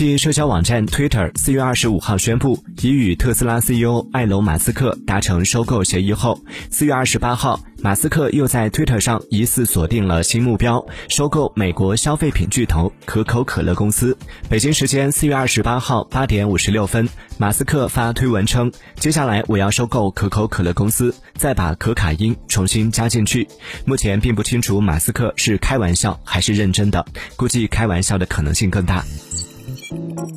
国际社交网站 Twitter 四月二十五号宣布，已与特斯拉 CEO 埃隆·马斯克达成收购协议后，四月二十八号，马斯克又在 Twitter 上疑似锁定了新目标，收购美国消费品巨头可口可乐公司。北京时间四月二十八号八点五十六分，马斯克发推文称：“接下来我要收购可口可乐公司，再把可卡因重新加进去。”目前并不清楚马斯克是开玩笑还是认真的，估计开玩笑的可能性更大。Thank you.